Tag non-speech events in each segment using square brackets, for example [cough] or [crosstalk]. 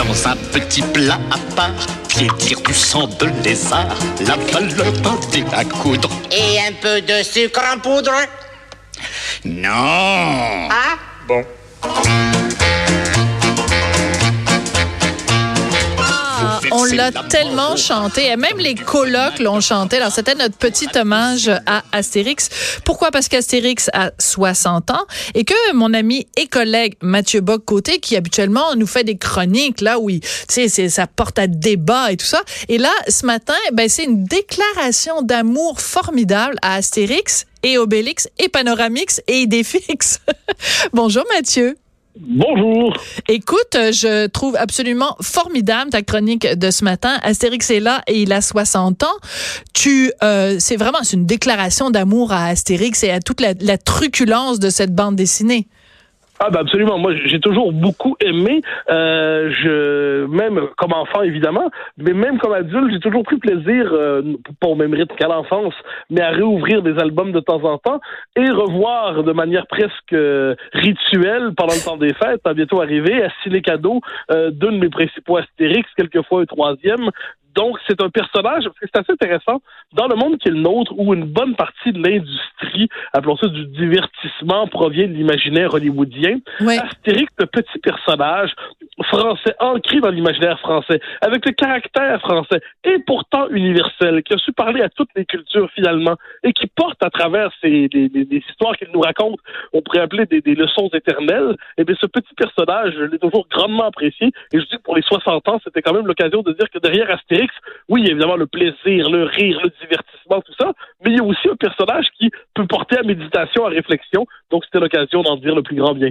Dans un petit plat à part, piétir du sang de lézard, la valeur d'un dé à coudre. Et un peu de sucre en poudre? Non Ah? Bon. On l'a tellement chanté, et même les colocs l'ont chanté. Alors, c'était notre petit hommage à Astérix. Pourquoi? Parce qu'Astérix a 60 ans et que mon ami et collègue Mathieu Bock-Côté, qui habituellement nous fait des chroniques, là, oui, tu sais, ça porte à débat et tout ça. Et là, ce matin, ben, c'est une déclaration d'amour formidable à Astérix et Obélix et Panoramix et Idéfix. [laughs] Bonjour Mathieu. Bonjour. Écoute, je trouve absolument formidable ta chronique de ce matin. Astérix est là et il a 60 ans. Tu, euh, c'est vraiment c'est une déclaration d'amour à Astérix et à toute la, la truculence de cette bande dessinée. Ah ben absolument. Moi, j'ai toujours beaucoup aimé. Euh, je même comme enfant évidemment, mais même comme adulte, j'ai toujours pris plaisir, euh, pas au même rythme qu'à l'enfance, mais à réouvrir des albums de temps en temps et revoir de manière presque euh, rituelle pendant le temps des fêtes, à bientôt arriver, à signer cadeau euh, deux de mes principaux Astérix, quelquefois un troisième. Donc, c'est un personnage, c'est assez intéressant, dans le monde qui est le nôtre, où une bonne partie de l'industrie, appelons ça du divertissement, provient de l'imaginaire hollywoodien. Ouais. Astérix, le petit personnage français, ancré dans l'imaginaire français, avec le caractère français, et pourtant universel, qui a su parler à toutes les cultures finalement, et qui porte à travers ces, des, des- des histoires qu'il nous raconte, on pourrait appeler des, des leçons éternelles, et bien ce petit personnage, je l'ai toujours grandement apprécié, et je dis que pour les 60 ans, c'était quand même l'occasion de dire que derrière Astérix, oui, il y a évidemment le plaisir, le rire, le divertissement, tout ça, mais il y a aussi un personnage qui peut porter à méditation, à réflexion, donc c'était l'occasion d'en dire le plus grand bien.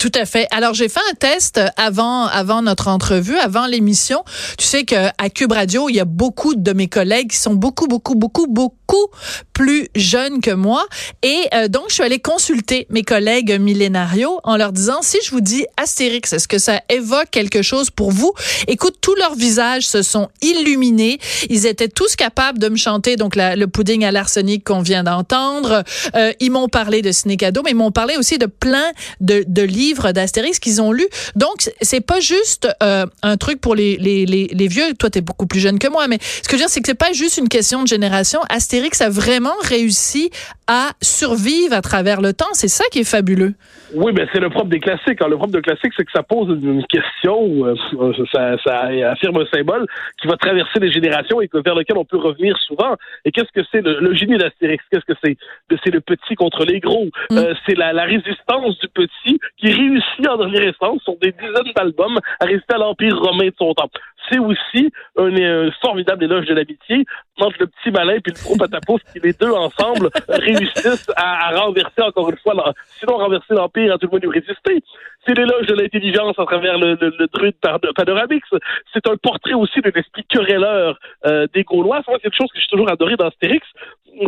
Tout à fait. Alors j'ai fait un test avant avant notre entrevue, avant l'émission. Tu sais que à Cube Radio, il y a beaucoup de mes collègues qui sont beaucoup beaucoup beaucoup beaucoup plus jeunes que moi et euh, donc je suis allée consulter mes collègues millénarios en leur disant si je vous dis Astérix, est-ce que ça évoque quelque chose pour vous? Écoute, tous leurs visages se sont illuminés. Ils étaient tous capables de me chanter donc le pudding à l'arsenic qu'on vient d'entendre. Euh, ils m'ont parlé de ciné cadeau, mais ils m'ont parlé aussi de plein de, de livres d'Astérix qu'ils ont lus. Donc, c'est pas juste euh, un truc pour les, les, les, les vieux. Toi, tu es beaucoup plus jeune que moi, mais ce que je veux dire, c'est que c'est pas juste une question de génération. Astérix a vraiment réussi à survivre à travers le temps. C'est ça qui est fabuleux. Oui, mais c'est le propre des classiques. Le propre des classiques, c'est que ça pose une question, euh, ça, ça affirme un symbole qui va traverser les générations et que- vers lequel on peut revenir souvent. Et qu'est-ce que c'est le, le génie d'Astérix? Qu'est-ce que c'est? C'est le petit contre les gros. Euh, c'est la, la résistance du petit qui réussit en dernière instance sur des dizaines d'albums à résister à l'empire romain de son temps. C'est aussi un, un formidable éloge de l'amitié entre le petit malin et le gros patapouf qui les deux ensemble [laughs] réussissent à, à renverser encore une fois, l'en- sinon renverser l'empire, à tout le monde lui résister. C'est l'éloge de l'intelligence à travers le, le, le druide Panoramix. C'est un portrait aussi de l'esprit querelleur euh, des Gaulois. C'est quelque chose que j'ai toujours adoré dans Astérix.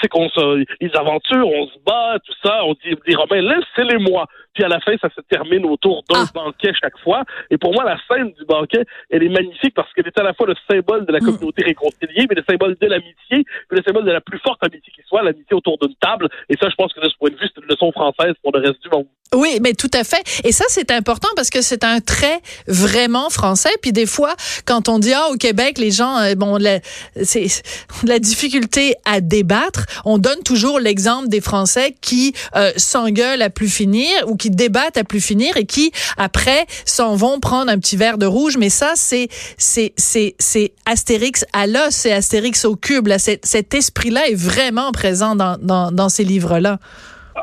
C'est qu'on se, ils aventurent, on se bat, tout ça. On dit, les Romains, laissez-les moi. Puis à la fin, ça se termine autour d'un Ah. banquet chaque fois. Et pour moi, la scène du banquet, elle est magnifique parce qu'elle est à la fois le symbole de la communauté réconciliée, mais le symbole de l'amitié, puis le symbole de la plus forte amitié qui soit, l'amitié autour d'une table. Et ça, je pense que de ce point de vue, c'est une leçon française pour le reste du monde. Oui, mais tout à fait. Et ça, c'est important parce que c'est un trait vraiment français. Puis des fois, quand on dit, ah, au Québec, les gens, euh, bon, c'est la difficulté à débattre, on donne toujours l'exemple des Français qui euh, s'engueulent à plus finir ou qui débattent à plus finir et qui, après, s'en vont prendre un petit verre de rouge. Mais ça, c'est, c'est, c'est, c'est Astérix à l'os, c'est Astérix au cube. Là. Cet esprit-là est vraiment présent dans, dans, dans ces livres-là.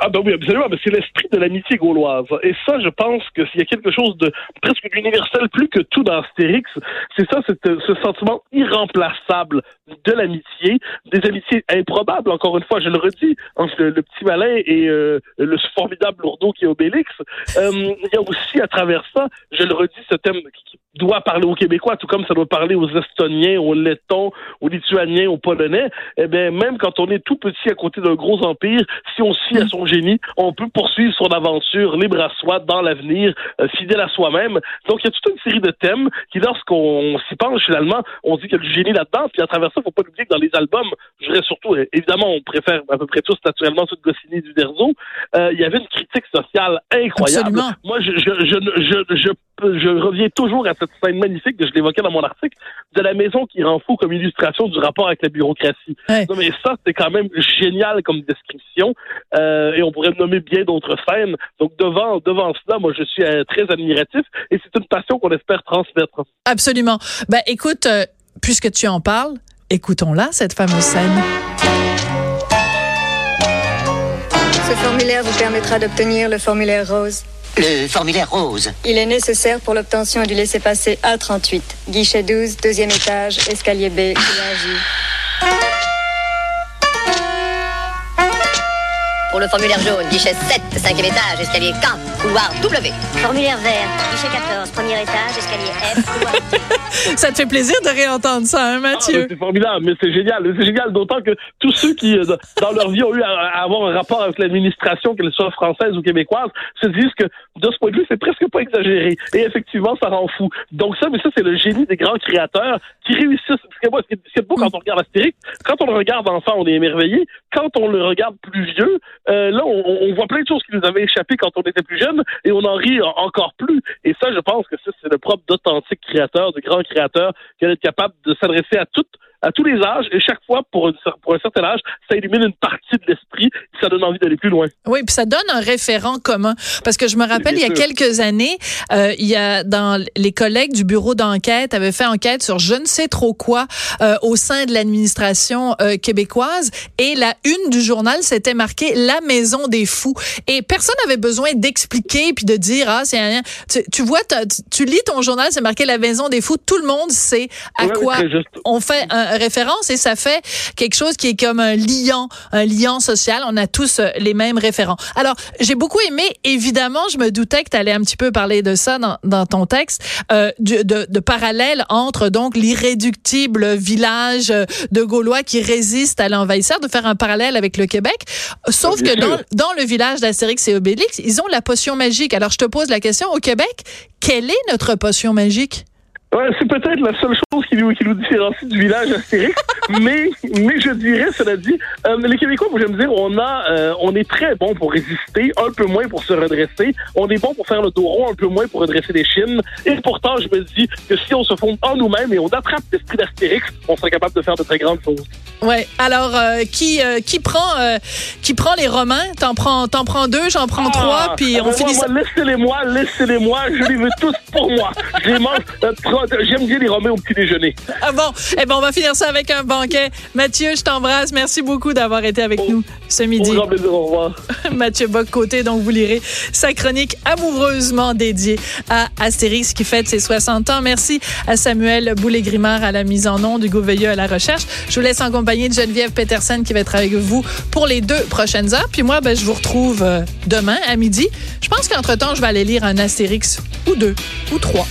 Ah ben oui, absolument, mais c'est l'esprit de l'amitié gauloise. Et ça, je pense que s'il y a quelque chose de presque d'universel plus que tout dans Astérix, c'est ça, ce sentiment irremplaçable de l'amitié, des amitiés improbables, encore une fois, je le redis, entre le, petit malin et euh, le formidable lourdeau qui est Obélix. Euh, il y a aussi à travers ça, je le redis, ce thème qui doit parler aux Québécois, tout comme ça doit parler aux Estoniens, aux Lettons, aux Lituaniens, aux Polonais. Eh bien, même quand on est tout petit à côté d'un gros empire, si on fie à génie, on peut poursuivre son aventure libre à soi dans l'avenir, euh, fidèle à soi-même. Donc, il y a toute une série de thèmes qui, lorsqu'on s'y penche, finalement, on dit qu'il y a du génie là-dedans. Puis à travers ça, faut pas oublier que dans les albums, je dirais surtout, euh, évidemment, on préfère à peu près tous naturellement ceux de Goscinny et du Derzo, euh, il y avait une critique sociale incroyable. Absolument. Moi, je, je, je, je, je reviens toujours à cette scène magnifique que je l'évoquais dans mon article de la maison qui rend fou comme illustration du rapport avec la bureaucratie. Non, mais ça, c'est quand même génial comme description. Euh, et on pourrait nommer bien d'autres scènes. Donc devant devant cela, moi je suis euh, très admiratif et c'est une passion qu'on espère transmettre. Absolument. Ben écoute, euh, puisque tu en parles, écoutons-la cette fameuse scène. Ce formulaire vous permettra d'obtenir le formulaire rose. Le formulaire rose. Il est nécessaire pour l'obtention du laissez-passer A38. Guichet 12, deuxième étage, escalier B, Pour le formulaire jaune, guichet 7, cinquième étage, escalier K, couloir W. Formulaire vert, guichet 14, premier étage, escalier F, couloir [laughs] Ça te fait plaisir de réentendre ça, hein, Mathieu? Ah, c'est formidable, mais c'est génial. C'est génial, d'autant que tous ceux qui, euh, dans leur vie, ont eu à, avoir un rapport avec l'administration, qu'elle soit française ou québécoise, se disent que, de ce point de vue, c'est presque pas exagéré. Et effectivement, ça rend fou. Donc ça, mais ça, c'est le génie des grands créateurs qui réussissent. Parce que moi, ce qui est beau quand on regarde Astérix, quand on le regarde enfant, on est émerveillé. Quand on le regarde plus vieux, euh, là, on, voit plein de choses qui nous avaient échappé quand on était plus jeune et on en rit encore plus. Et ça, je pense que c'est le propre d'authentiques créateurs, de grands créateurs, qui être capable de s'adresser à toutes à tous les âges et chaque fois pour, pour un certain âge, ça illumine une partie de l'esprit, ça donne envie d'aller plus loin. Oui, puis ça donne un référent commun. Parce que je me rappelle il y a quelques années, euh, il y a dans les collègues du bureau d'enquête avaient fait enquête sur je ne sais trop quoi euh, au sein de l'administration euh, québécoise. Et la une du journal s'était marquée la maison des fous et personne n'avait besoin d'expliquer puis de dire ah c'est rien. Tu, tu vois tu, lis ton journal c'est marqué la maison des fous tout le monde sait à quoi on fait un référence et ça fait quelque chose qui est comme un liant, un liant social. On a tous euh, les mêmes référents. Alors, j'ai beaucoup aimé. Évidemment, je me doutais que tu allais un petit peu parler de ça dans, dans ton texte, euh, de, de, de parallèle entre donc l'irréductible village de Gaulois qui résiste à l'envahisseur, de faire un parallèle avec le Québec. Sauf que dans, dans le village d'Astérix et Obélix, ils ont la potion magique. Alors, je te pose la question, au Québec, quelle est notre potion magique? Ouais, c'est peut-être la seule chose qui nous, qui nous différencie du village Astérix, [laughs] mais, mais je dirais, cela dit, euh, les Québécois, moi j'aime dire, on a, euh, on est très bon pour résister, un peu moins pour se redresser, on est bon pour faire le dos rond, un peu moins pour redresser les chines, et pourtant je me dis que si on se fonde en nous-mêmes et on attrape l'esprit d'Astérix, on serait capable de faire de très grandes choses. Ouais. Alors euh, qui qui prend qui prend les Romains? T'en prends t'en prends deux, j'en prends ah, trois, puis on finit moi, Laissez-les-moi, laissez-les-moi, je les veux tous pour moi. Je les mange J'aime bien les Romains au petit déjeuner. Ah bon, eh ben on va finir ça avec un banquet. Mathieu, je t'embrasse. Merci beaucoup d'avoir été avec nous ce midi. Au plaisir, au revoir. [laughs] Mathieu Bock-Côté, donc vous lirez sa chronique amoureusement dédiée à Astérix qui fête ses 60 ans. Merci à Samuel Boulay-Grimard à la mise en nom, du Veilleux à la recherche. Je vous laisse en compagnie de Geneviève Peterson qui va être avec vous pour les deux prochaines heures. Puis moi, ben, je vous retrouve euh, demain à midi. Je pense qu'entre-temps, je vais aller lire un Astérix ou deux ou trois.